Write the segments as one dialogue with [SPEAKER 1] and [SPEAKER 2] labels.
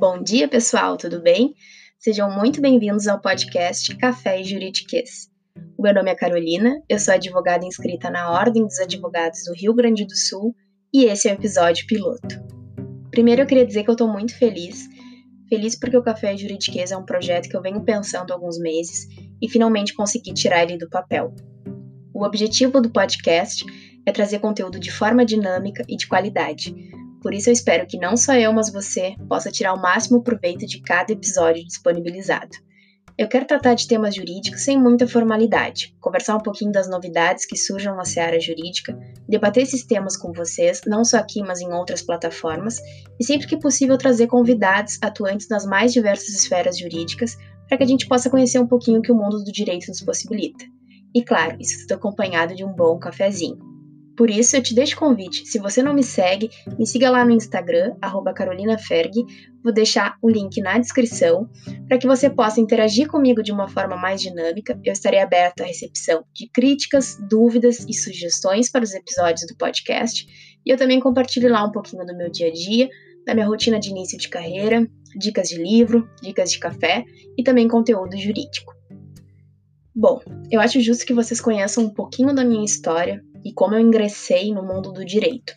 [SPEAKER 1] Bom dia, pessoal, tudo bem? Sejam muito bem-vindos ao podcast Café e Juridiquês. O meu nome é Carolina, eu sou advogada inscrita na Ordem dos Advogados do Rio Grande do Sul e esse é o episódio piloto. Primeiro, eu queria dizer que eu estou muito feliz. Feliz porque o Café e Juridiquês é um projeto que eu venho pensando há alguns meses e finalmente consegui tirar ele do papel. O objetivo do podcast é trazer conteúdo de forma dinâmica e de qualidade, por isso eu espero que não só eu, mas você possa tirar o máximo proveito de cada episódio disponibilizado. Eu quero tratar de temas jurídicos sem muita formalidade, conversar um pouquinho das novidades que surjam na seara jurídica, debater esses temas com vocês, não só aqui, mas em outras plataformas, e sempre que possível trazer convidados atuantes nas mais diversas esferas jurídicas para que a gente possa conhecer um pouquinho o que o mundo do direito nos possibilita. E claro, isso tudo acompanhado de um bom cafezinho. Por isso, eu te deixo o convite. Se você não me segue, me siga lá no Instagram, carolinaferg. Vou deixar o link na descrição para que você possa interagir comigo de uma forma mais dinâmica. Eu estarei aberta à recepção de críticas, dúvidas e sugestões para os episódios do podcast. E eu também compartilho lá um pouquinho do meu dia a dia, da minha rotina de início de carreira, dicas de livro, dicas de café e também conteúdo jurídico. Bom, eu acho justo que vocês conheçam um pouquinho da minha história e como eu ingressei no mundo do direito.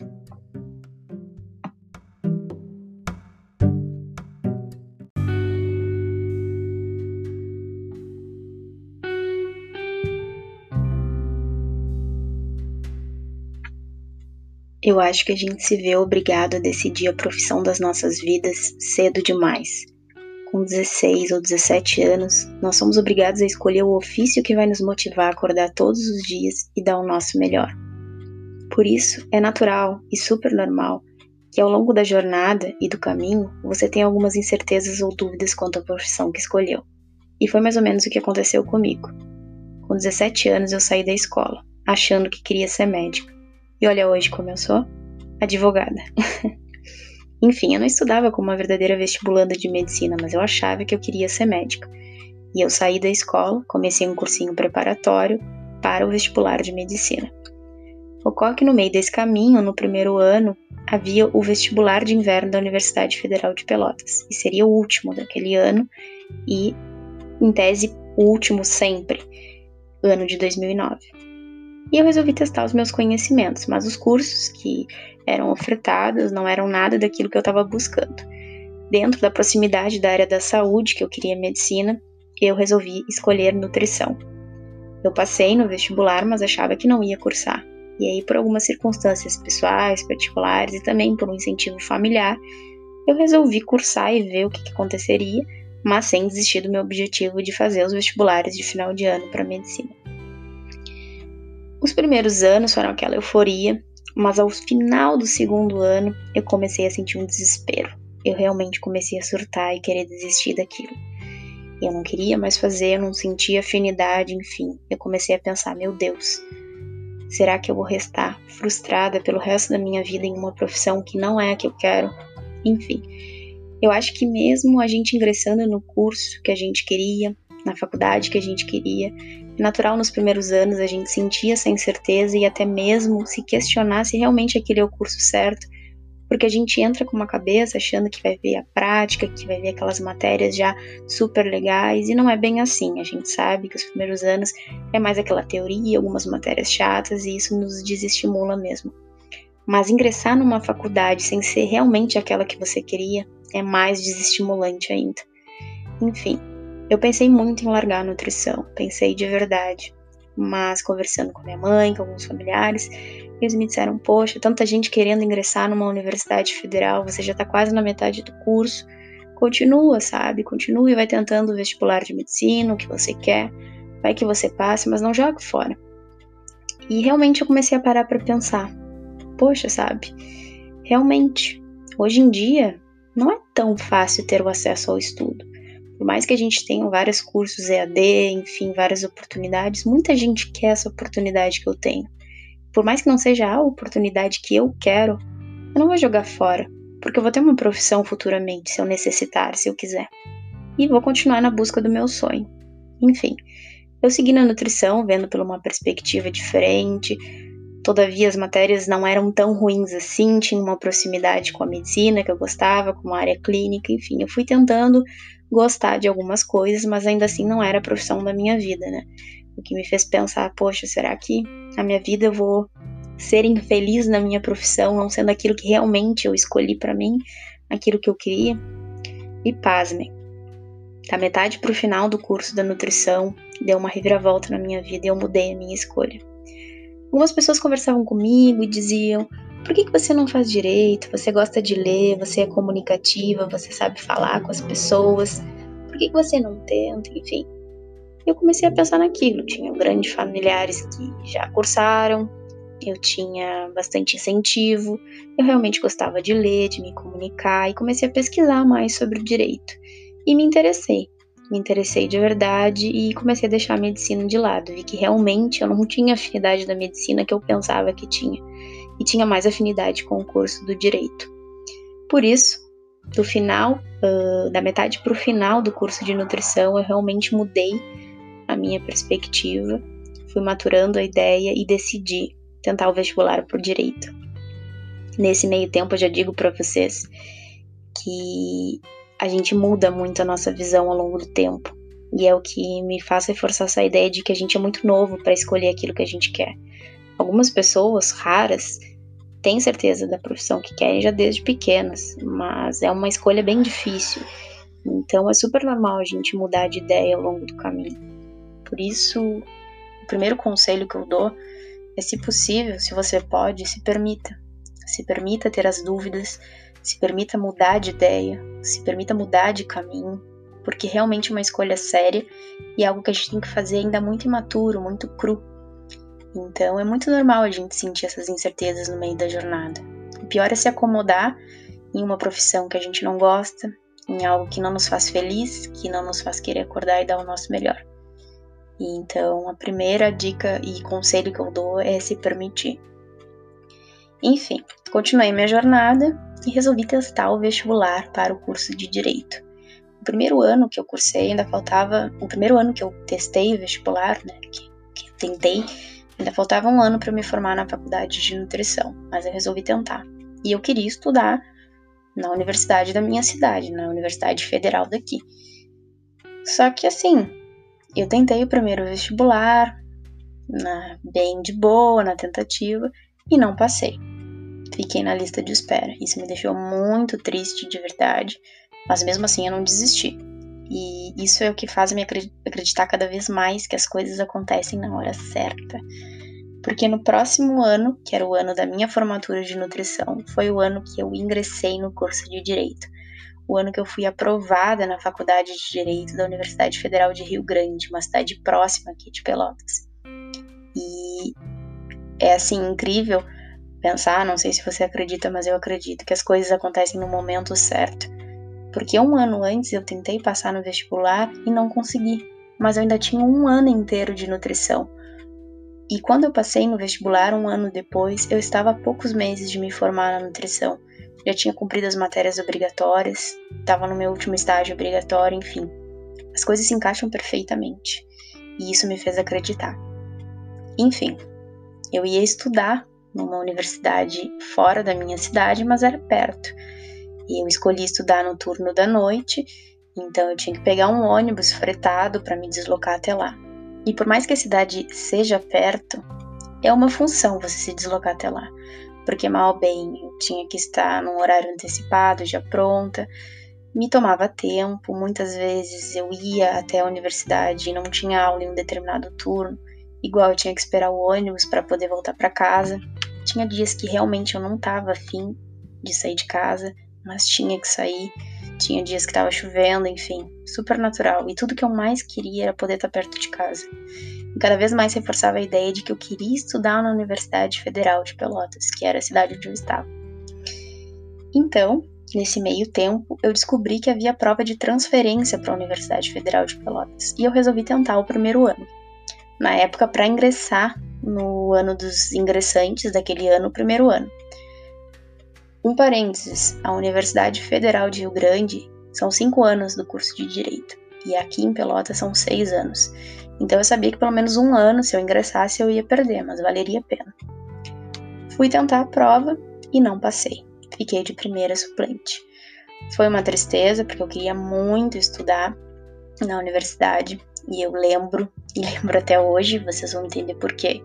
[SPEAKER 1] Eu acho que a gente se vê obrigado a decidir a profissão das nossas vidas cedo demais com 16 ou 17 anos, nós somos obrigados a escolher o ofício que vai nos motivar a acordar todos os dias e dar o nosso melhor. Por isso, é natural e super normal que ao longo da jornada e do caminho você tenha algumas incertezas ou dúvidas quanto à profissão que escolheu. E foi mais ou menos o que aconteceu comigo. Com 17 anos eu saí da escola, achando que queria ser médica. E olha hoje como eu sou? Advogada. Enfim, eu não estudava como uma verdadeira vestibulanda de medicina, mas eu achava que eu queria ser médica. E eu saí da escola, comecei um cursinho preparatório para o vestibular de medicina. Ocorre que no meio desse caminho, no primeiro ano, havia o vestibular de inverno da Universidade Federal de Pelotas, e seria o último daquele ano e, em tese, o último sempre, ano de 2009. E eu resolvi testar os meus conhecimentos, mas os cursos que eram ofertadas não eram nada daquilo que eu estava buscando. Dentro da proximidade da área da saúde, que eu queria medicina, eu resolvi escolher nutrição. Eu passei no vestibular, mas achava que não ia cursar. E aí, por algumas circunstâncias pessoais, particulares e também por um incentivo familiar, eu resolvi cursar e ver o que, que aconteceria, mas sem desistir do meu objetivo de fazer os vestibulares de final de ano para medicina. Os primeiros anos foram aquela euforia, mas ao final do segundo ano, eu comecei a sentir um desespero. Eu realmente comecei a surtar e querer desistir daquilo. Eu não queria mais fazer, não sentia afinidade, enfim. Eu comecei a pensar: meu Deus, será que eu vou restar frustrada pelo resto da minha vida em uma profissão que não é a que eu quero? Enfim, eu acho que mesmo a gente ingressando no curso que a gente queria, na faculdade que a gente queria. Natural nos primeiros anos a gente sentir essa incerteza e até mesmo se questionar se realmente aquele é o curso certo, porque a gente entra com uma cabeça achando que vai ver a prática, que vai ver aquelas matérias já super legais, e não é bem assim. A gente sabe que os primeiros anos é mais aquela teoria, algumas matérias chatas, e isso nos desestimula mesmo. Mas ingressar numa faculdade sem ser realmente aquela que você queria é mais desestimulante ainda. Enfim, eu pensei muito em largar a nutrição, pensei de verdade. Mas conversando com minha mãe, com alguns familiares, eles me disseram: Poxa, tanta gente querendo ingressar numa universidade federal, você já está quase na metade do curso. Continua, sabe? Continue e vai tentando o vestibular de medicina, o que você quer. Vai que você passe, mas não jogue fora. E realmente eu comecei a parar para pensar: Poxa, sabe? Realmente, hoje em dia, não é tão fácil ter o acesso ao estudo. Por mais que a gente tenha vários cursos EAD, enfim, várias oportunidades, muita gente quer essa oportunidade que eu tenho. Por mais que não seja a oportunidade que eu quero, eu não vou jogar fora, porque eu vou ter uma profissão futuramente, se eu necessitar, se eu quiser. E vou continuar na busca do meu sonho. Enfim, eu segui na nutrição, vendo por uma perspectiva diferente, Todavia, as matérias não eram tão ruins assim, tinha uma proximidade com a medicina que eu gostava, com a área clínica, enfim, eu fui tentando gostar de algumas coisas, mas ainda assim não era a profissão da minha vida, né? O que me fez pensar, poxa, será que a minha vida eu vou ser infeliz na minha profissão, não sendo aquilo que realmente eu escolhi para mim, aquilo que eu queria? E pasmem, da metade para o final do curso da nutrição, deu uma reviravolta na minha vida e eu mudei a minha escolha. Algumas pessoas conversavam comigo e diziam: por que, que você não faz direito? Você gosta de ler, você é comunicativa, você sabe falar com as pessoas, por que, que você não tenta? Enfim. Eu comecei a pensar naquilo. Tinha grandes familiares que já cursaram, eu tinha bastante incentivo, eu realmente gostava de ler, de me comunicar e comecei a pesquisar mais sobre o direito. E me interessei. Me interessei de verdade e comecei a deixar a medicina de lado. Vi que realmente eu não tinha afinidade da medicina que eu pensava que tinha, e tinha mais afinidade com o curso do direito. Por isso, do final, uh, da metade para o final do curso de nutrição, eu realmente mudei a minha perspectiva, fui maturando a ideia e decidi tentar o vestibular por direito. Nesse meio tempo, eu já digo para vocês que a gente muda muito a nossa visão ao longo do tempo. E é o que me faz reforçar essa ideia de que a gente é muito novo para escolher aquilo que a gente quer. Algumas pessoas raras têm certeza da profissão que querem já desde pequenas, mas é uma escolha bem difícil. Então é super normal a gente mudar de ideia ao longo do caminho. Por isso, o primeiro conselho que eu dou é, se possível, se você pode, se permita. Se permita ter as dúvidas, se permita mudar de ideia, se permita mudar de caminho, porque realmente é uma escolha séria e é algo que a gente tem que fazer ainda muito imaturo, muito cru. Então é muito normal a gente sentir essas incertezas no meio da jornada. O pior é se acomodar em uma profissão que a gente não gosta, em algo que não nos faz feliz, que não nos faz querer acordar e dar o nosso melhor. E então a primeira dica e conselho que eu dou é se permitir. Enfim, continuei minha jornada e resolvi testar o vestibular para o curso de Direito. O primeiro ano que eu cursei ainda faltava, o primeiro ano que eu testei o vestibular, né, que, que tentei, ainda faltava um ano para me formar na faculdade de nutrição, mas eu resolvi tentar. E eu queria estudar na universidade da minha cidade, na Universidade Federal daqui. Só que assim, eu tentei o primeiro vestibular, na, bem de boa, na tentativa, e não passei fiquei na lista de espera. Isso me deixou muito triste de verdade, mas mesmo assim eu não desisti. E isso é o que faz me acreditar cada vez mais que as coisas acontecem na hora certa. Porque no próximo ano, que era o ano da minha formatura de nutrição, foi o ano que eu ingressei no curso de direito. O ano que eu fui aprovada na Faculdade de Direito da Universidade Federal de Rio Grande, uma cidade próxima aqui de Pelotas. E é assim incrível pensar, não sei se você acredita, mas eu acredito que as coisas acontecem no momento certo. Porque um ano antes eu tentei passar no vestibular e não consegui, mas eu ainda tinha um ano inteiro de nutrição. E quando eu passei no vestibular, um ano depois, eu estava a poucos meses de me formar na nutrição. Já tinha cumprido as matérias obrigatórias, estava no meu último estágio obrigatório, enfim. As coisas se encaixam perfeitamente. E isso me fez acreditar. Enfim, eu ia estudar numa universidade fora da minha cidade, mas era perto. E eu escolhi estudar no turno da noite, então eu tinha que pegar um ônibus fretado para me deslocar até lá. E por mais que a cidade seja perto, é uma função você se deslocar até lá, porque mal bem eu tinha que estar num horário antecipado, já pronta. Me tomava tempo, muitas vezes eu ia até a universidade e não tinha aula em um determinado turno, igual eu tinha que esperar o ônibus para poder voltar para casa. Tinha dias que realmente eu não tava afim de sair de casa, mas tinha que sair. Tinha dias que tava chovendo, enfim, super natural. E tudo que eu mais queria era poder estar perto de casa. E cada vez mais reforçava a ideia de que eu queria estudar na Universidade Federal de Pelotas, que era a cidade onde eu estava. Então, nesse meio tempo, eu descobri que havia prova de transferência para a Universidade Federal de Pelotas e eu resolvi tentar o primeiro ano. Na época, para ingressar no ano dos ingressantes daquele ano, primeiro ano. Um parênteses: a Universidade Federal de Rio Grande são cinco anos do curso de Direito, e aqui em Pelotas são seis anos. Então eu sabia que pelo menos um ano, se eu ingressasse, eu ia perder, mas valeria a pena. Fui tentar a prova e não passei. Fiquei de primeira suplente. Foi uma tristeza, porque eu queria muito estudar na universidade. E eu lembro, e lembro até hoje, vocês vão entender por quê,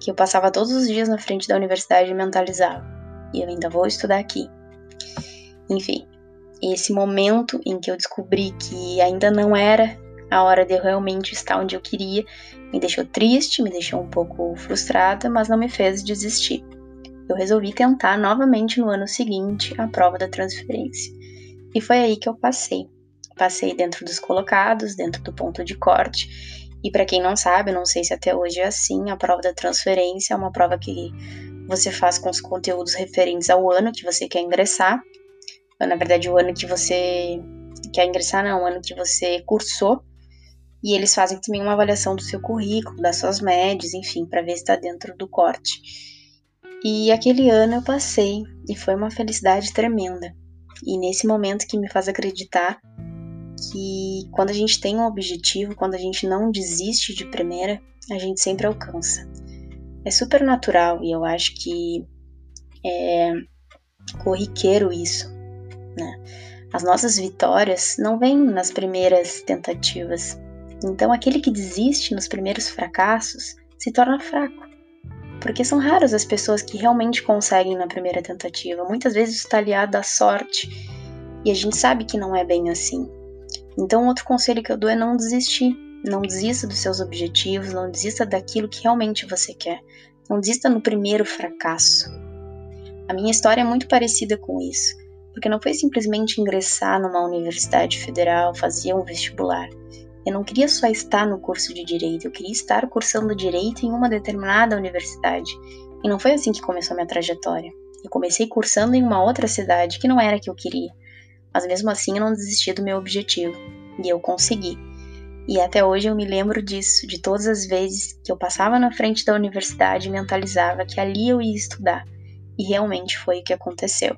[SPEAKER 1] que eu passava todos os dias na frente da universidade e mentalizava. E eu ainda vou estudar aqui. Enfim, esse momento em que eu descobri que ainda não era a hora de eu realmente estar onde eu queria, me deixou triste, me deixou um pouco frustrada, mas não me fez desistir. Eu resolvi tentar novamente no ano seguinte a prova da transferência. E foi aí que eu passei. Passei dentro dos colocados, dentro do ponto de corte. E para quem não sabe, não sei se até hoje é assim, a prova da transferência é uma prova que você faz com os conteúdos referentes ao ano que você quer ingressar. Na verdade, o ano que você quer ingressar, não, o ano que você cursou. E eles fazem também uma avaliação do seu currículo, das suas médias, enfim, para ver se está dentro do corte. E aquele ano eu passei e foi uma felicidade tremenda. E nesse momento que me faz acreditar que quando a gente tem um objetivo, quando a gente não desiste de primeira, a gente sempre alcança. É super natural e eu acho que é corriqueiro isso, né? As nossas vitórias não vêm nas primeiras tentativas. Então aquele que desiste nos primeiros fracassos se torna fraco porque são raras as pessoas que realmente conseguem na primeira tentativa. Muitas vezes está aliado à sorte e a gente sabe que não é bem assim. Então, outro conselho que eu dou é não desistir. Não desista dos seus objetivos, não desista daquilo que realmente você quer. Não desista no primeiro fracasso. A minha história é muito parecida com isso, porque não foi simplesmente ingressar numa universidade federal, fazer um vestibular. Eu não queria só estar no curso de direito, eu queria estar cursando direito em uma determinada universidade. E não foi assim que começou minha trajetória. Eu comecei cursando em uma outra cidade que não era a que eu queria. Mas mesmo assim eu não desisti do meu objetivo. E eu consegui. E até hoje eu me lembro disso, de todas as vezes que eu passava na frente da universidade e mentalizava que ali eu ia estudar. E realmente foi o que aconteceu.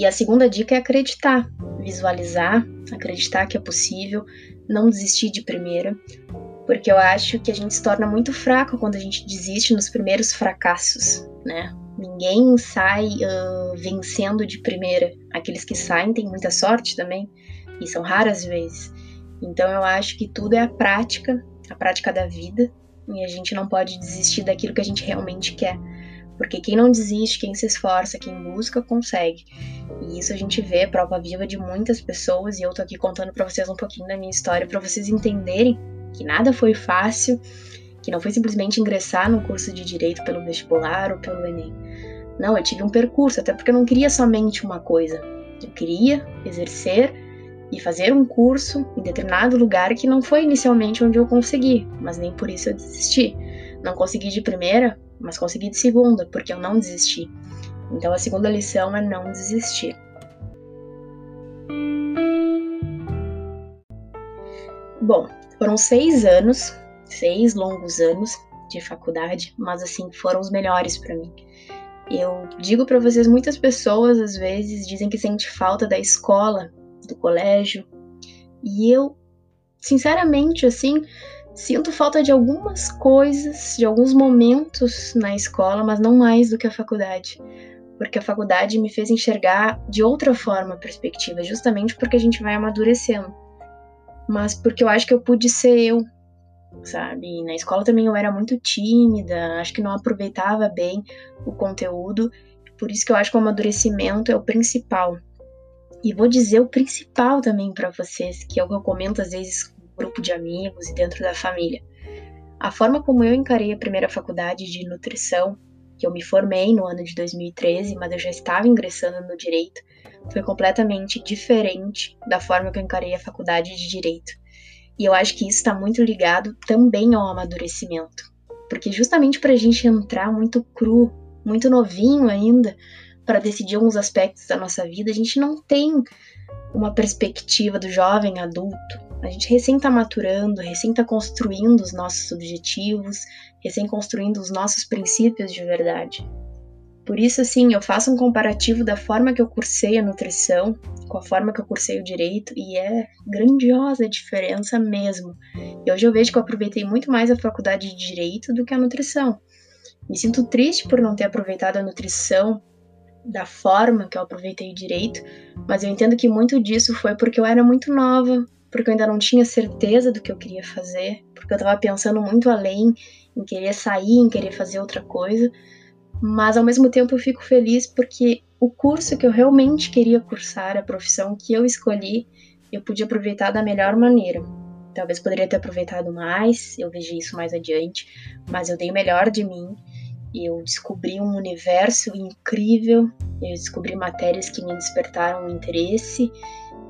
[SPEAKER 1] E a segunda dica é acreditar, visualizar, acreditar que é possível, não desistir de primeira, porque eu acho que a gente se torna muito fraco quando a gente desiste nos primeiros fracassos, né? Ninguém sai uh, vencendo de primeira. Aqueles que saem têm muita sorte também, e são raras vezes. Então eu acho que tudo é a prática, a prática da vida, e a gente não pode desistir daquilo que a gente realmente quer. Porque quem não desiste, quem se esforça, quem busca, consegue. E isso a gente vê, prova viva de muitas pessoas, e eu tô aqui contando para vocês um pouquinho da minha história para vocês entenderem que nada foi fácil, que não foi simplesmente ingressar no curso de direito pelo vestibular ou pelo ENEM. Não, eu tive um percurso, até porque eu não queria somente uma coisa. Eu queria exercer e fazer um curso em determinado lugar que não foi inicialmente onde eu consegui, mas nem por isso eu desisti. Não consegui de primeira, mas consegui de segunda, porque eu não desisti. Então a segunda lição é não desistir. Bom, foram seis anos, seis longos anos de faculdade, mas assim foram os melhores para mim. Eu digo para vocês, muitas pessoas às vezes dizem que sente falta da escola, do colégio, e eu, sinceramente, assim, Sinto falta de algumas coisas, de alguns momentos na escola, mas não mais do que a faculdade. Porque a faculdade me fez enxergar de outra forma a perspectiva, justamente porque a gente vai amadurecendo. Mas porque eu acho que eu pude ser eu, sabe? Na escola também eu era muito tímida, acho que não aproveitava bem o conteúdo. Por isso que eu acho que o amadurecimento é o principal. E vou dizer o principal também para vocês, que é o que eu comento às vezes grupo de amigos e dentro da família. A forma como eu encarei a primeira faculdade de nutrição, que eu me formei no ano de 2013, mas eu já estava ingressando no direito, foi completamente diferente da forma que eu encarei a faculdade de direito. E eu acho que isso está muito ligado também ao amadurecimento. Porque justamente para a gente entrar muito cru, muito novinho ainda, para decidir alguns aspectos da nossa vida, a gente não tem uma perspectiva do jovem adulto, a gente recém está maturando, recém está construindo os nossos objetivos, recém construindo os nossos princípios de verdade. Por isso, assim, eu faço um comparativo da forma que eu cursei a nutrição com a forma que eu cursei o direito e é grandiosa a diferença mesmo. E hoje eu vejo que eu aproveitei muito mais a faculdade de direito do que a nutrição. Me sinto triste por não ter aproveitado a nutrição da forma que eu aproveitei o direito, mas eu entendo que muito disso foi porque eu era muito nova, porque eu ainda não tinha certeza do que eu queria fazer, porque eu estava pensando muito além, em querer sair, em querer fazer outra coisa. Mas ao mesmo tempo eu fico feliz porque o curso que eu realmente queria cursar, a profissão que eu escolhi, eu pude aproveitar da melhor maneira. Talvez poderia ter aproveitado mais, eu vejo isso mais adiante, mas eu dei o melhor de mim. Eu descobri um universo incrível, eu descobri matérias que me despertaram interesse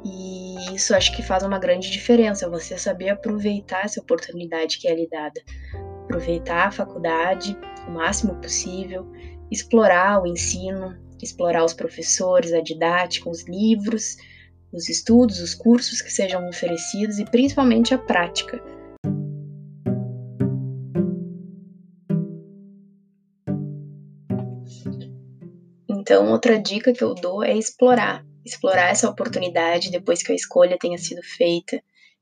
[SPEAKER 1] e isso acho que faz uma grande diferença, você saber aproveitar essa oportunidade que é lhe dada. Aproveitar a faculdade o máximo possível, explorar o ensino, explorar os professores, a didática, os livros, os estudos, os cursos que sejam oferecidos e principalmente a prática. Então, outra dica que eu dou é explorar explorar essa oportunidade depois que a escolha tenha sido feita,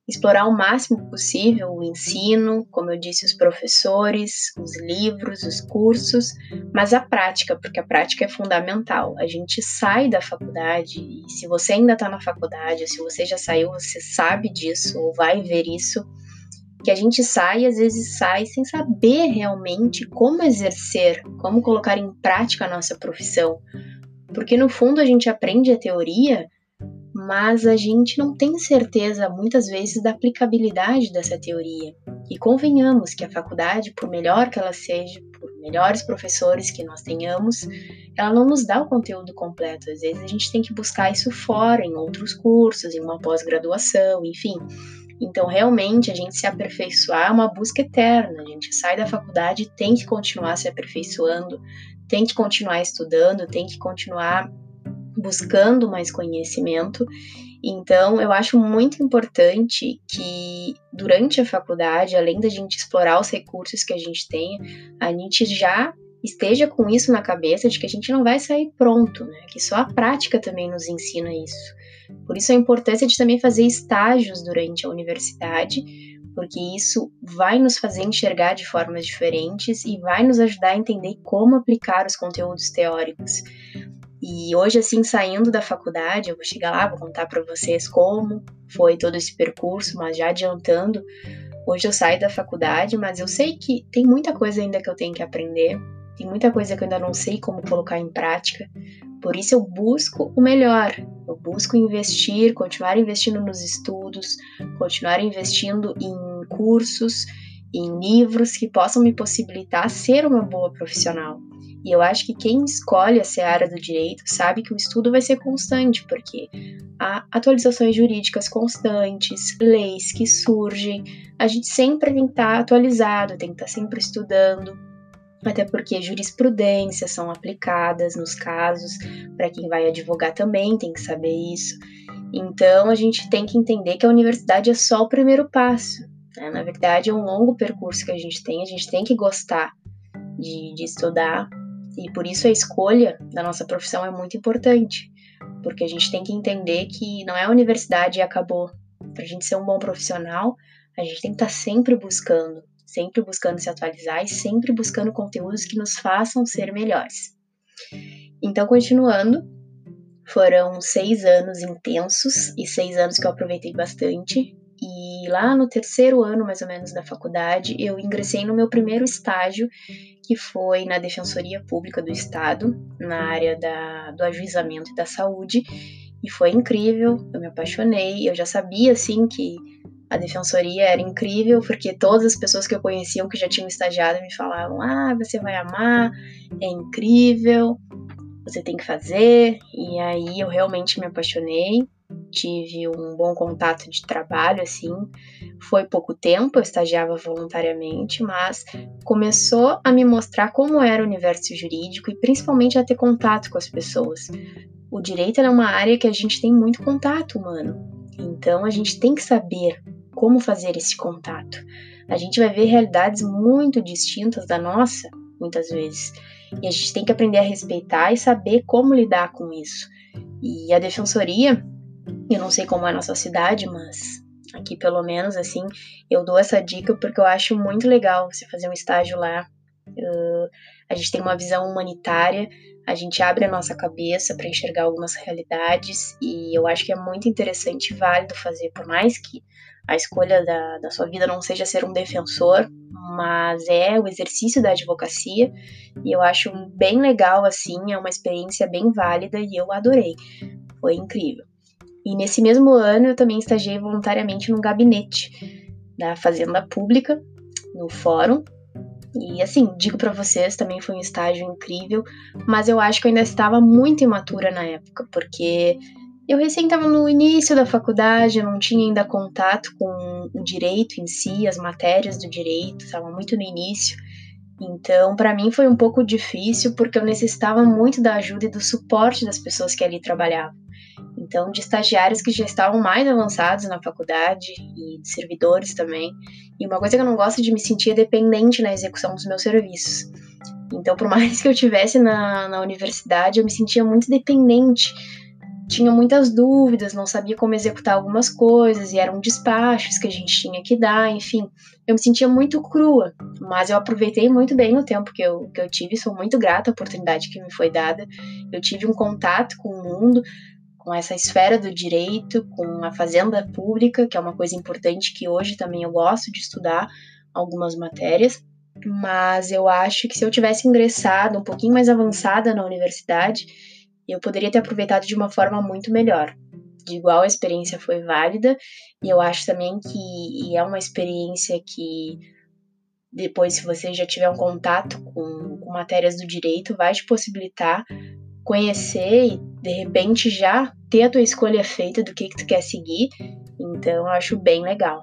[SPEAKER 1] explorar o máximo possível o ensino, como eu disse, os professores, os livros, os cursos, mas a prática, porque a prática é fundamental. A gente sai da faculdade e se você ainda está na faculdade, ou se você já saiu, você sabe disso ou vai ver isso. Que a gente sai, às vezes sai sem saber realmente como exercer, como colocar em prática a nossa profissão, porque no fundo a gente aprende a teoria, mas a gente não tem certeza muitas vezes da aplicabilidade dessa teoria. E convenhamos que a faculdade, por melhor que ela seja, por melhores professores que nós tenhamos, ela não nos dá o conteúdo completo. Às vezes a gente tem que buscar isso fora, em outros cursos, em uma pós-graduação, enfim. Então, realmente, a gente se aperfeiçoar é uma busca eterna. A gente sai da faculdade e tem que continuar se aperfeiçoando, tem que continuar estudando, tem que continuar buscando mais conhecimento. Então, eu acho muito importante que durante a faculdade, além da gente explorar os recursos que a gente tem, a gente já esteja com isso na cabeça de que a gente não vai sair pronto, né? Que só a prática também nos ensina isso. Por isso a importância de também fazer estágios durante a universidade, porque isso vai nos fazer enxergar de formas diferentes e vai nos ajudar a entender como aplicar os conteúdos teóricos. E hoje, assim, saindo da faculdade, eu vou chegar lá, vou contar para vocês como foi todo esse percurso, mas já adiantando, hoje eu saio da faculdade, mas eu sei que tem muita coisa ainda que eu tenho que aprender, tem muita coisa que eu ainda não sei como colocar em prática, por isso eu busco o melhor. Eu busco investir, continuar investindo nos estudos, continuar investindo em cursos, em livros que possam me possibilitar ser uma boa profissional. E eu acho que quem escolhe essa área do direito sabe que o estudo vai ser constante, porque há atualizações jurídicas constantes, leis que surgem, a gente sempre tem que estar atualizado, tem que estar sempre estudando, até porque jurisprudências são aplicadas nos casos, para quem vai advogar também tem que saber isso. Então a gente tem que entender que a universidade é só o primeiro passo. Né? Na verdade, é um longo percurso que a gente tem, a gente tem que gostar de, de estudar, e por isso a escolha da nossa profissão é muito importante, porque a gente tem que entender que não é a universidade e acabou. Para a gente ser um bom profissional, a gente tem que estar tá sempre buscando, sempre buscando se atualizar e sempre buscando conteúdos que nos façam ser melhores. Então, continuando, foram seis anos intensos e seis anos que eu aproveitei bastante. E lá no terceiro ano, mais ou menos, da faculdade, eu ingressei no meu primeiro estágio, que foi na Defensoria Pública do Estado, na área da, do ajuizamento e da saúde. E foi incrível, eu me apaixonei. Eu já sabia, assim, que a defensoria era incrível, porque todas as pessoas que eu conhecia que já tinham estagiado me falavam: ah, você vai amar, é incrível, você tem que fazer. E aí eu realmente me apaixonei, tive um bom contato de trabalho, assim. Foi pouco tempo, eu estagiava voluntariamente, mas começou a me mostrar como era o universo jurídico e principalmente a ter contato com as pessoas. O direito é uma área que a gente tem muito contato humano. Então a gente tem que saber como fazer esse contato. A gente vai ver realidades muito distintas da nossa, muitas vezes. e a gente tem que aprender a respeitar e saber como lidar com isso. E a defensoria, eu não sei como é na sua cidade, mas aqui pelo menos assim, eu dou essa dica porque eu acho muito legal você fazer um estágio lá. Uh, a gente tem uma visão humanitária, a gente abre a nossa cabeça para enxergar algumas realidades e eu acho que é muito interessante e válido fazer, por mais que a escolha da, da sua vida não seja ser um defensor, mas é o exercício da advocacia e eu acho bem legal assim, é uma experiência bem válida e eu adorei, foi incrível. E nesse mesmo ano eu também estagiei voluntariamente num gabinete da Fazenda Pública, no Fórum. E assim, digo para vocês, também foi um estágio incrível, mas eu acho que eu ainda estava muito imatura na época, porque eu recém estava no início da faculdade, eu não tinha ainda contato com o direito em si, as matérias do direito, estava muito no início. Então, para mim foi um pouco difícil porque eu necessitava muito da ajuda e do suporte das pessoas que ali trabalhavam. Então, de estagiários que já estavam mais avançados na faculdade e de servidores também. E uma coisa que eu não gosto de me sentir é dependente na execução dos meus serviços. Então, por mais que eu tivesse na, na universidade, eu me sentia muito dependente tinha muitas dúvidas, não sabia como executar algumas coisas, e eram despachos que a gente tinha que dar, enfim. Eu me sentia muito crua, mas eu aproveitei muito bem o tempo que eu, que eu tive, sou muito grata à oportunidade que me foi dada. Eu tive um contato com o mundo, com essa esfera do direito, com a fazenda pública, que é uma coisa importante que hoje também eu gosto de estudar algumas matérias. Mas eu acho que se eu tivesse ingressado um pouquinho mais avançada na universidade, eu poderia ter aproveitado de uma forma muito melhor. De igual a experiência foi válida, e eu acho também que é uma experiência que depois, se você já tiver um contato com, com matérias do direito, vai te possibilitar conhecer e de repente já ter a tua escolha feita do que, que tu quer seguir. Então, eu acho bem legal.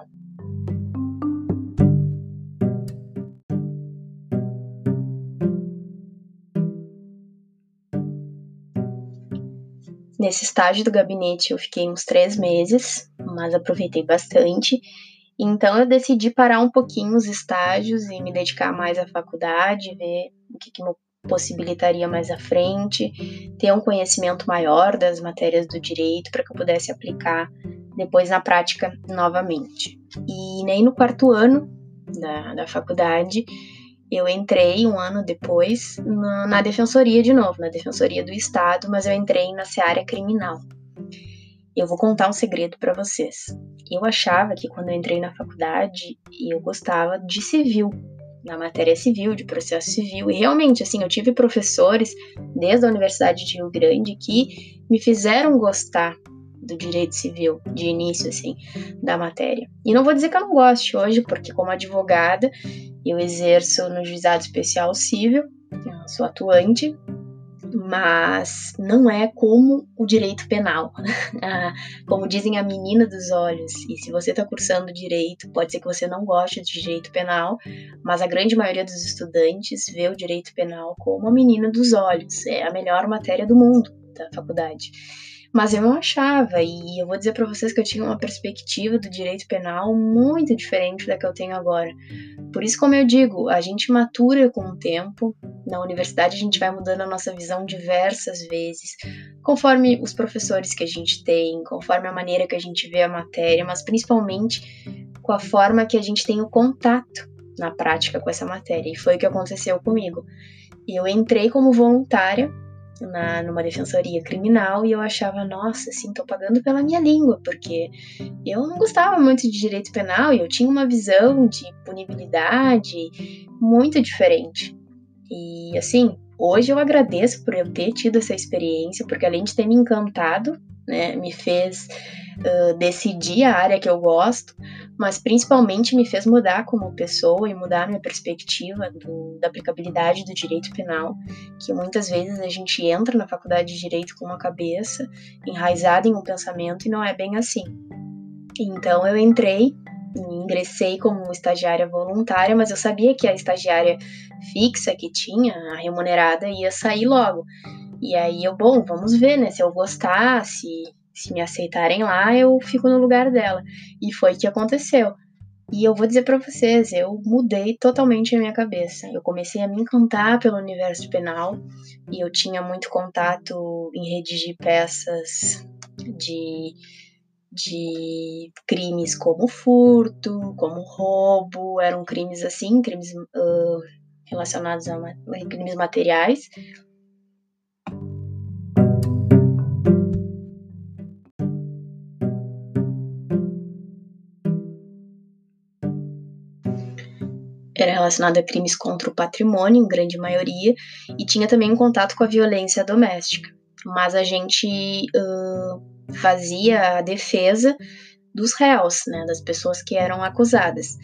[SPEAKER 1] Nesse estágio do gabinete eu fiquei uns três meses, mas aproveitei bastante. Então eu decidi parar um pouquinho os estágios e me dedicar mais à faculdade, ver o que, que me possibilitaria mais à frente, ter um conhecimento maior das matérias do direito para que eu pudesse aplicar depois na prática novamente. E nem no quarto ano da, da faculdade eu entrei um ano depois na, na, defensoria de novo, na defensoria do Estado, mas eu entrei na seara criminal. Eu vou contar um segredo para vocês. Eu achava que quando eu entrei na faculdade eu gostava de civil, na matéria civil, de processo civil, e realmente, assim, eu tive professores desde a Universidade de Rio Grande que me fizeram gostar do direito civil de início, assim, da matéria. E não vou dizer que eu não goste hoje, porque como advogada eu exerço no juizado especial civil, sou atuante, mas não é como o direito penal. Ah, como dizem a menina dos olhos. E se você está cursando direito, pode ser que você não goste de direito penal, mas a grande maioria dos estudantes vê o direito penal como a menina dos olhos. É a melhor matéria do mundo da faculdade. Mas eu não achava, e eu vou dizer para vocês que eu tinha uma perspectiva do direito penal muito diferente da que eu tenho agora. Por isso, como eu digo, a gente matura com o tempo. Na universidade, a gente vai mudando a nossa visão diversas vezes, conforme os professores que a gente tem, conforme a maneira que a gente vê a matéria, mas principalmente com a forma que a gente tem o contato na prática com essa matéria. E foi o que aconteceu comigo. Eu entrei como voluntária na, numa defensoria criminal e eu achava, nossa, assim, tô pagando pela minha língua, porque eu não gostava muito de direito penal e eu tinha uma visão de punibilidade muito diferente. E assim, hoje eu agradeço por eu ter tido essa experiência, porque além de ter me encantado, né, me fez decidir a área que eu gosto, mas principalmente me fez mudar como pessoa e mudar minha perspectiva do, da aplicabilidade do direito penal, que muitas vezes a gente entra na faculdade de direito com uma cabeça enraizada em um pensamento e não é bem assim. Então eu entrei, ingressei como estagiária voluntária, mas eu sabia que a estagiária fixa que tinha, a remunerada, ia sair logo. E aí eu, bom, vamos ver, né? Se eu gostar, se me aceitarem lá, eu fico no lugar dela. E foi o que aconteceu. E eu vou dizer para vocês, eu mudei totalmente a minha cabeça. Eu comecei a me encantar pelo universo penal e eu tinha muito contato em redigir peças de, de crimes como furto, como roubo, eram crimes assim, crimes uh, relacionados a crimes materiais, era relacionado a crimes contra o patrimônio, em grande maioria, e tinha também um contato com a violência doméstica. Mas a gente uh, fazia a defesa dos réus, né, das pessoas que eram acusadas.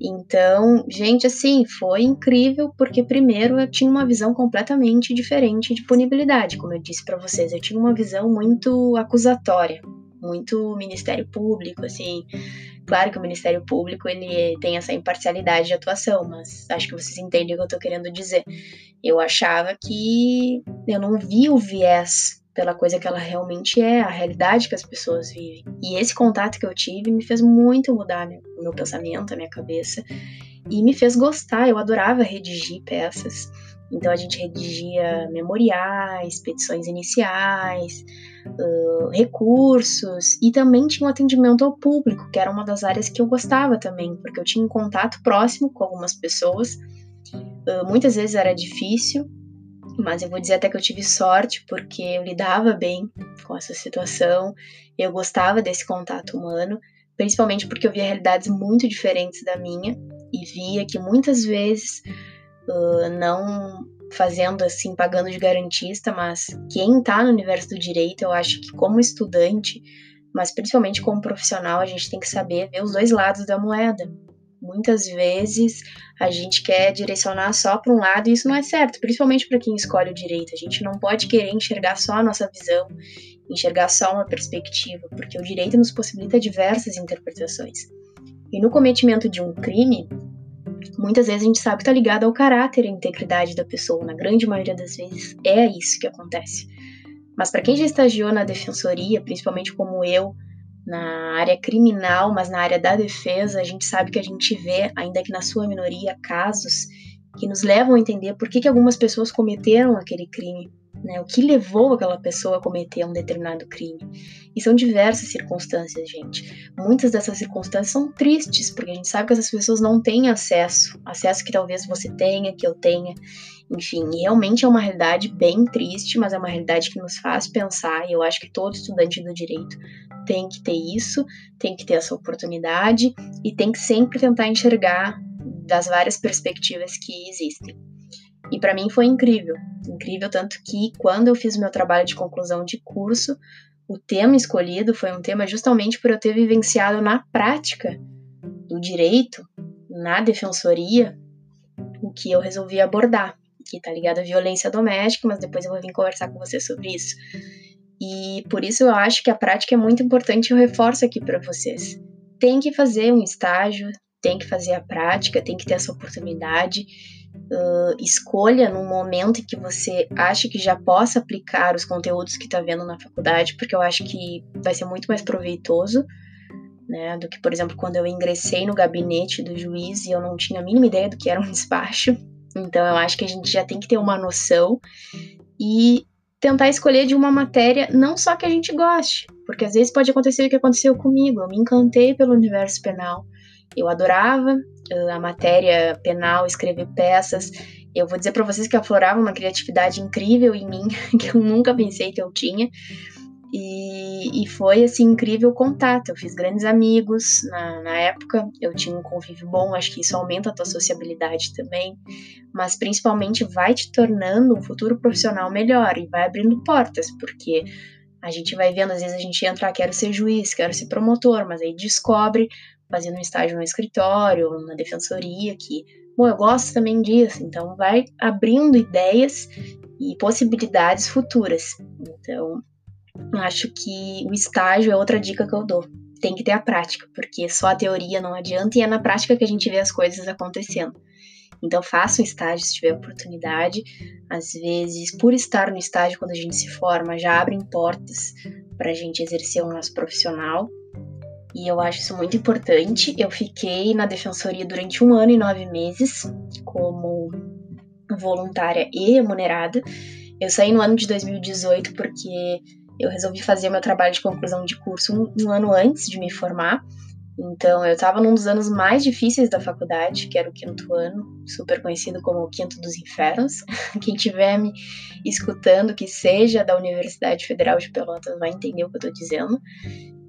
[SPEAKER 1] Então, gente, assim, foi incrível porque primeiro eu tinha uma visão completamente diferente de punibilidade, como eu disse para vocês, eu tinha uma visão muito acusatória, muito Ministério Público, assim. Claro que o Ministério Público ele tem essa imparcialidade de atuação, mas acho que vocês entendem o que eu tô querendo dizer. Eu achava que eu não via o viés pela coisa que ela realmente é, a realidade que as pessoas vivem. E esse contato que eu tive me fez muito mudar o meu pensamento, a minha cabeça, e me fez gostar. Eu adorava redigir peças. Então a gente redigia memoriais, petições iniciais, uh, recursos e também tinha um atendimento ao público, que era uma das áreas que eu gostava também, porque eu tinha um contato próximo com algumas pessoas. Uh, muitas vezes era difícil, mas eu vou dizer até que eu tive sorte, porque eu lidava bem com essa situação, eu gostava desse contato humano, principalmente porque eu via realidades muito diferentes da minha e via que muitas vezes uh, não fazendo assim, pagando de garantista, mas quem está no universo do direito, eu acho que como estudante, mas principalmente como profissional, a gente tem que saber ver os dois lados da moeda. Muitas vezes a gente quer direcionar só para um lado e isso não é certo, principalmente para quem escolhe o direito. A gente não pode querer enxergar só a nossa visão, enxergar só uma perspectiva, porque o direito nos possibilita diversas interpretações. E no cometimento de um crime, muitas vezes a gente sabe que está ligado ao caráter e à integridade da pessoa. Na grande maioria das vezes é isso que acontece. Mas para quem já estagiou na defensoria, principalmente como eu, na área criminal, mas na área da defesa, a gente sabe que a gente vê, ainda que na sua minoria, casos que nos levam a entender por que, que algumas pessoas cometeram aquele crime né? O que levou aquela pessoa a cometer um determinado crime? E são diversas circunstâncias, gente. Muitas dessas circunstâncias são tristes, porque a gente sabe que essas pessoas não têm acesso, acesso que talvez você tenha, que eu tenha. Enfim, realmente é uma realidade bem triste, mas é uma realidade que nos faz pensar, e eu acho que todo estudante do direito tem que ter isso, tem que ter essa oportunidade e tem que sempre tentar enxergar das várias perspectivas que existem. E para mim foi incrível, incrível tanto que quando eu fiz o meu trabalho de conclusão de curso, o tema escolhido foi um tema justamente por eu ter vivenciado na prática do direito, na defensoria, o que eu resolvi abordar, que tá ligado à violência doméstica, mas depois eu vou vir conversar com você sobre isso. E por isso eu acho que a prática é muito importante, eu reforço aqui para vocês. Tem que fazer um estágio, tem que fazer a prática, tem que ter essa oportunidade uh, escolha num momento em que você acha que já possa aplicar os conteúdos que está vendo na faculdade, porque eu acho que vai ser muito mais proveitoso. Né, do que, por exemplo, quando eu ingressei no gabinete do juiz e eu não tinha a mínima ideia do que era um despacho. Então, eu acho que a gente já tem que ter uma noção e tentar escolher de uma matéria não só que a gente goste, porque às vezes pode acontecer o que aconteceu comigo. Eu me encantei pelo universo penal, eu adorava a matéria penal, escrever peças. Eu vou dizer para vocês que aflorava uma criatividade incrível em mim, que eu nunca pensei que eu tinha. E, e foi assim incrível contato. Eu fiz grandes amigos na, na época, eu tinha um convívio bom, acho que isso aumenta a tua sociabilidade também, mas principalmente vai te tornando um futuro profissional melhor e vai abrindo portas, porque a gente vai vendo, às vezes a gente entra, ah, quero ser juiz, quero ser promotor, mas aí descobre fazendo um estágio no escritório, na defensoria, que, bom, eu gosto também disso, então vai abrindo ideias e possibilidades futuras. Então, acho que o estágio é outra dica que eu dou. Tem que ter a prática, porque só a teoria não adianta e é na prática que a gente vê as coisas acontecendo. Então, faça um estágio se tiver oportunidade. Às vezes, por estar no estágio quando a gente se forma, já abrem portas para a gente exercer o nosso profissional. E eu acho isso muito importante. Eu fiquei na defensoria durante um ano e nove meses como voluntária e remunerada. Eu saí no ano de 2018 porque eu resolvi fazer meu trabalho de conclusão de curso um, um ano antes de me formar. Então, eu estava num dos anos mais difíceis da faculdade, que era o quinto ano, super conhecido como o quinto dos infernos. Quem estiver me escutando, que seja da Universidade Federal de Pelotas, vai entender o que eu estou dizendo.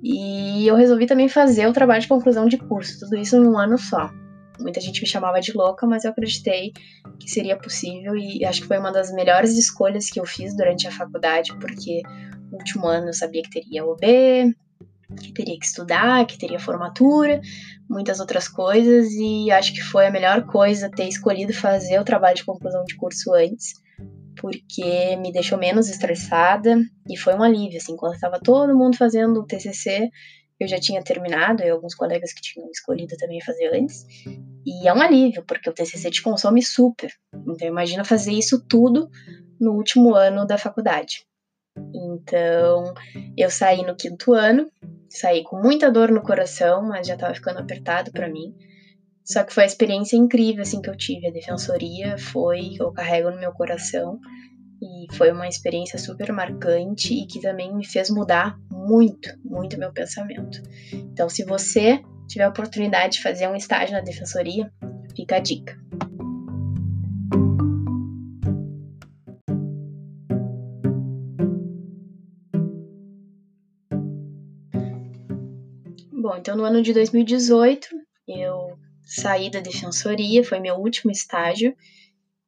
[SPEAKER 1] E eu resolvi também fazer o trabalho de conclusão de curso, tudo isso em um ano só. Muita gente me chamava de louca, mas eu acreditei que seria possível e acho que foi uma das melhores escolhas que eu fiz durante a faculdade, porque no último ano eu sabia que teria OB, que teria que estudar, que teria formatura, muitas outras coisas, e acho que foi a melhor coisa ter escolhido fazer o trabalho de conclusão de curso antes, porque me deixou menos estressada e foi um alívio, assim, quando estava todo mundo fazendo o TCC, eu já tinha terminado, e alguns colegas que tinham escolhido também fazer antes, e é um alívio, porque o TCC te consome super, então imagina fazer isso tudo no último ano da faculdade. Então, eu saí no quinto ano, saí com muita dor no coração, mas já estava ficando apertado para mim. Só que foi a experiência incrível assim que eu tive. A defensoria foi, eu carrego no meu coração e foi uma experiência super marcante e que também me fez mudar muito, muito meu pensamento. Então, se você tiver a oportunidade de fazer um estágio na defensoria, fica a dica. Bom, então no ano de 2018 eu saí da defensoria, foi meu último estágio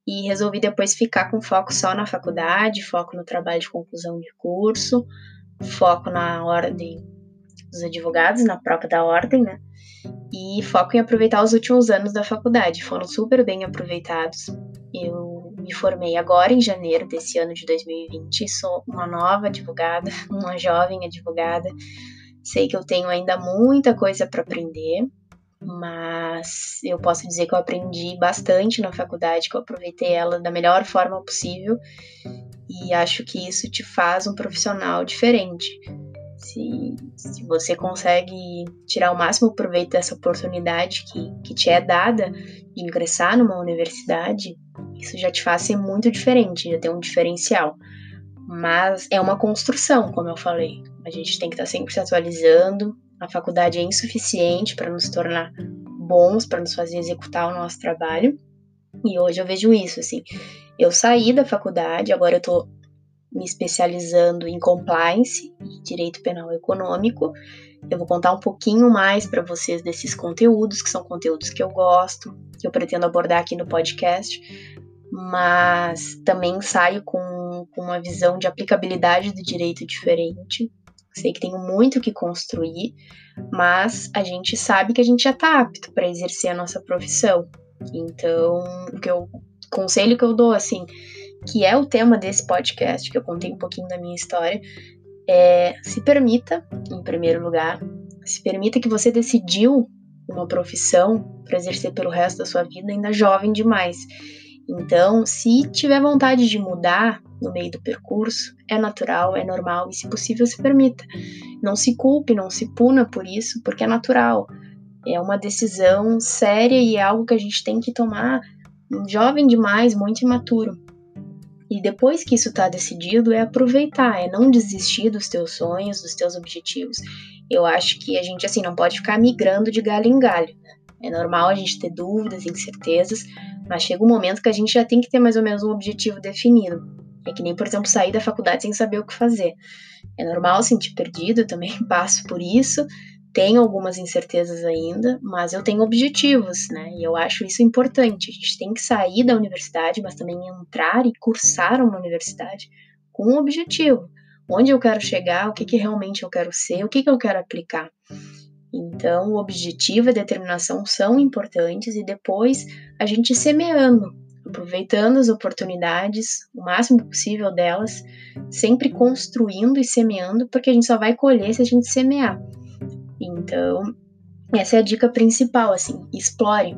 [SPEAKER 1] e resolvi depois ficar com foco só na faculdade, foco no trabalho de conclusão de curso, foco na ordem dos advogados, na própria da ordem, né? E foco em aproveitar os últimos anos da faculdade, foram super bem aproveitados. Eu me formei agora em janeiro desse ano de 2020, sou uma nova advogada, uma jovem advogada Sei que eu tenho ainda muita coisa para aprender, mas eu posso dizer que eu aprendi bastante na faculdade, que eu aproveitei ela da melhor forma possível e acho que isso te faz um profissional diferente. Se, se você consegue tirar o máximo proveito dessa oportunidade que, que te é dada de ingressar numa universidade, isso já te faz ser muito diferente, já tem um diferencial. Mas é uma construção, como eu falei. A gente tem que estar sempre se atualizando. A faculdade é insuficiente para nos tornar bons, para nos fazer executar o nosso trabalho. E hoje eu vejo isso, assim. Eu saí da faculdade, agora eu estou me especializando em compliance e direito penal econômico. Eu vou contar um pouquinho mais para vocês desses conteúdos, que são conteúdos que eu gosto, que eu pretendo abordar aqui no podcast, mas também saio com, com uma visão de aplicabilidade do direito diferente. Sei que tenho muito que construir, mas a gente sabe que a gente já está apto para exercer a nossa profissão. Então, o que eu conselho que eu dou assim, que é o tema desse podcast, que eu contei um pouquinho da minha história, é se permita, em primeiro lugar, se permita que você decidiu uma profissão para exercer pelo resto da sua vida ainda jovem demais. Então, se tiver vontade de mudar no meio do percurso, é natural, é normal e, se possível, se permita. Não se culpe, não se puna por isso, porque é natural. É uma decisão séria e é algo que a gente tem que tomar jovem demais, muito imaturo. E depois que isso está decidido, é aproveitar, é não desistir dos teus sonhos, dos teus objetivos. Eu acho que a gente assim não pode ficar migrando de galho em galho. É normal a gente ter dúvidas, incertezas, mas chega um momento que a gente já tem que ter mais ou menos um objetivo definido. É que nem, por exemplo, sair da faculdade sem saber o que fazer. É normal sentir perdido, eu também passo por isso. Tenho algumas incertezas ainda, mas eu tenho objetivos, né? E eu acho isso importante. A gente tem que sair da universidade, mas também entrar e cursar uma universidade com um objetivo. Onde eu quero chegar, o que, que realmente eu quero ser, o que, que eu quero aplicar. Então, o objetivo e a determinação são importantes e depois a gente semeando, aproveitando as oportunidades, o máximo possível delas, sempre construindo e semeando, porque a gente só vai colher se a gente semear. Então, essa é a dica principal, assim, explore.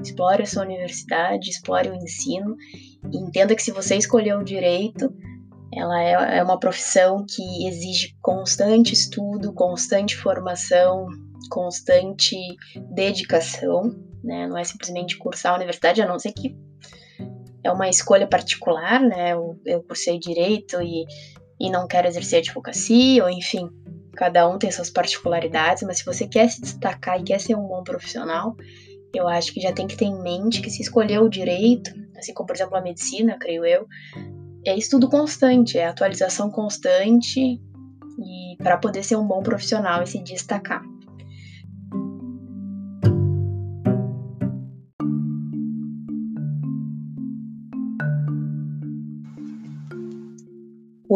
[SPEAKER 1] Explore a sua universidade, explore o ensino, e entenda que se você escolheu o direito, ela é, é uma profissão que exige constante estudo, constante formação, constante dedicação, né? Não é simplesmente cursar a universidade, a não ser que é uma escolha particular, né? Eu, eu cursei direito e, e não quero exercer advocacia, ou enfim, cada um tem suas particularidades, mas se você quer se destacar e quer ser um bom profissional, eu acho que já tem que ter em mente que se escolher o direito, assim como, por exemplo, a medicina, creio eu, é estudo constante, é atualização constante e para poder ser um bom profissional e se destacar.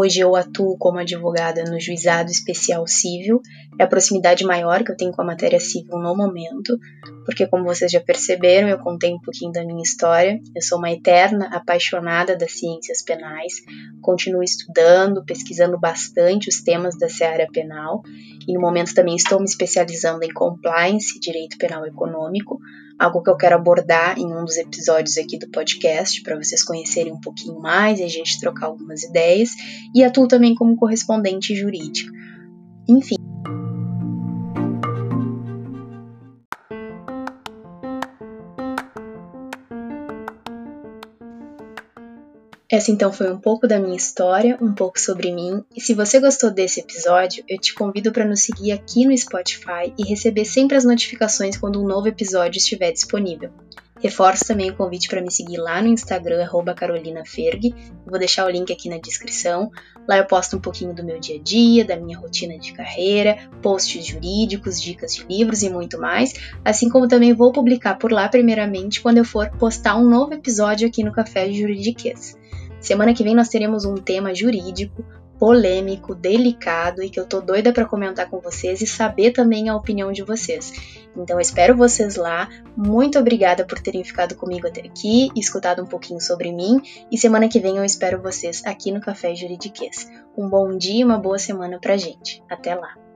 [SPEAKER 1] Hoje eu atuo como advogada no Juizado Especial Civil. É a proximidade maior que eu tenho com a matéria civil no momento, porque, como vocês já perceberam, eu contei um pouquinho da minha história. Eu sou uma eterna apaixonada das ciências penais, continuo estudando, pesquisando bastante os temas da seara penal e, no momento, também estou me especializando em compliance direito penal econômico algo que eu quero abordar em um dos episódios aqui do podcast, para vocês conhecerem um pouquinho mais e a gente trocar algumas ideias, e atuo também como correspondente jurídico. Enfim. Essa então foi um pouco da minha história, um pouco sobre mim, e se você gostou desse episódio, eu te convido para nos seguir aqui no Spotify e receber sempre as notificações quando um novo episódio estiver disponível. Reforço também o convite para me seguir lá no Instagram, carolinaferg, vou deixar o link aqui na descrição. Lá eu posto um pouquinho do meu dia a dia, da minha rotina de carreira, posts jurídicos, dicas de livros e muito mais, assim como também vou publicar por lá primeiramente quando eu for postar um novo episódio aqui no Café de Juridiquês. Semana que vem nós teremos um tema jurídico, polêmico, delicado e que eu tô doida para comentar com vocês e saber também a opinião de vocês. Então eu espero vocês lá. Muito obrigada por terem ficado comigo até aqui, escutado um pouquinho sobre mim e semana que vem eu espero vocês aqui no Café Juridiquês. Um bom dia e uma boa semana pra gente. Até lá.